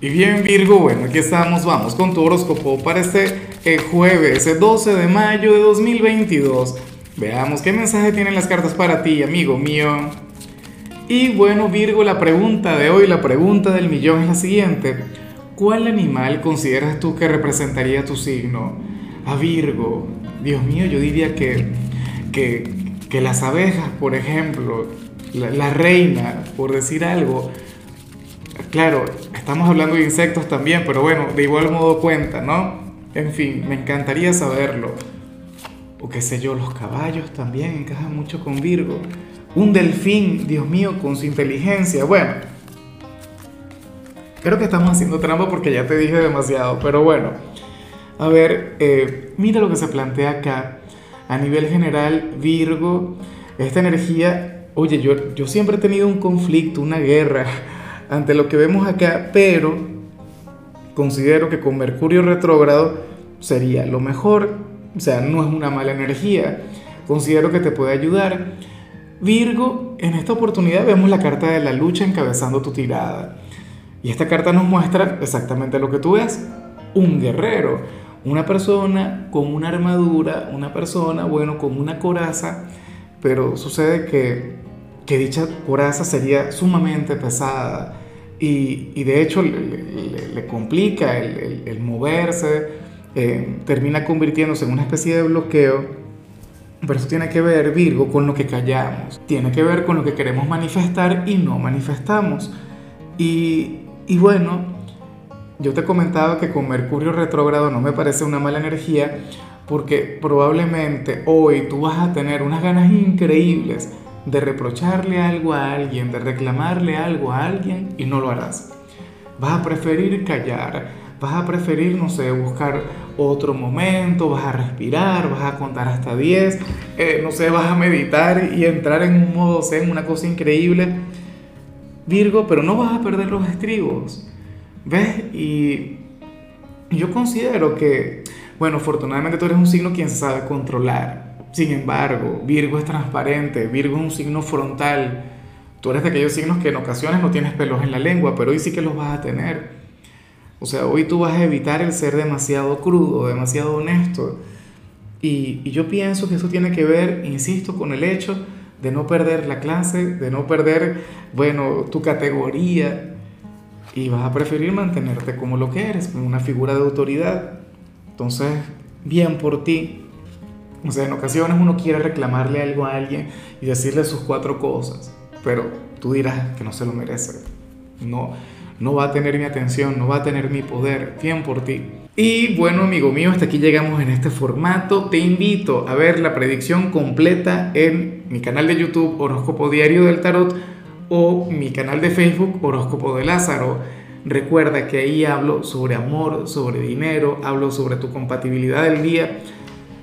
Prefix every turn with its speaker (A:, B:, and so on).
A: Y bien Virgo, bueno, aquí estamos, vamos con tu horóscopo para este eh, jueves, el 12 de mayo de 2022. Veamos qué mensaje tienen las cartas para ti, amigo mío. Y bueno Virgo, la pregunta de hoy, la pregunta del millón es la siguiente. ¿Cuál animal consideras tú que representaría tu signo? A Virgo, Dios mío, yo diría que, que, que las abejas, por ejemplo, la reina, por decir algo, Claro, estamos hablando de insectos también, pero bueno, de igual modo cuenta, ¿no? En fin, me encantaría saberlo. O qué sé yo, los caballos también encajan mucho con Virgo. Un delfín, Dios mío, con su inteligencia. Bueno, creo que estamos haciendo trampa porque ya te dije demasiado, pero bueno. A ver, eh, mira lo que se plantea acá. A nivel general, Virgo, esta energía, oye, yo, yo siempre he tenido un conflicto, una guerra ante lo que vemos acá, pero considero que con Mercurio retrógrado sería lo mejor, o sea, no es una mala energía, considero que te puede ayudar. Virgo, en esta oportunidad vemos la carta de la lucha encabezando tu tirada. Y esta carta nos muestra exactamente lo que tú ves, un guerrero, una persona con una armadura, una persona, bueno, con una coraza, pero sucede que que dicha coraza sería sumamente pesada y, y de hecho le, le, complica el, el, moverse, eh, termina convirtiéndose en una especie de bloqueo. Pero eso tiene que ver, Virgo, con lo que callamos, tiene que ver con lo que queremos manifestar y no manifestamos. Y, y bueno, yo te comentaba que con Mercurio retrógrado no me parece una mala energía porque probablemente hoy tú vas a tener unas ganas increíbles de reprocharle algo a alguien, de reclamarle algo a alguien y no lo harás. Vas a preferir callar, vas a preferir, no sé, buscar otro momento, vas a respirar, vas a contar hasta 10, eh, no sé, vas a meditar y entrar en un modo zen, una cosa increíble. Virgo, pero no vas a perder los estribos. ¿Ves? Y yo considero que, bueno, afortunadamente tú eres un signo quien se sabe controlar. Sin embargo, Virgo es transparente, Virgo es un signo frontal. Tú eres de aquellos signos que en ocasiones no tienes pelos en la lengua, pero hoy sí que los vas a tener. O sea, hoy tú vas a evitar el ser demasiado crudo, demasiado honesto. Y, yo pienso que eso tiene que ver, insisto, con el hecho de no perder la clase, de no perder, bueno, tu categoría. Y vas a preferir mantenerte como lo que eres, como una figura de autoridad. Entonces, bien por ti, o sea, en ocasiones uno quiere reclamarle algo a alguien y decirle sus cuatro cosas, pero tú dirás que no se lo merece. No, no va a tener mi atención, no va a tener mi poder. Bien por ti. Y bueno, amigo mío, hasta aquí llegamos en este formato. Te invito a ver la predicción completa en mi canal de YouTube Horóscopo Diario del Tarot o mi canal de Facebook Horóscopo de Lázaro. Recuerda que ahí hablo sobre amor, sobre dinero, hablo sobre tu compatibilidad del día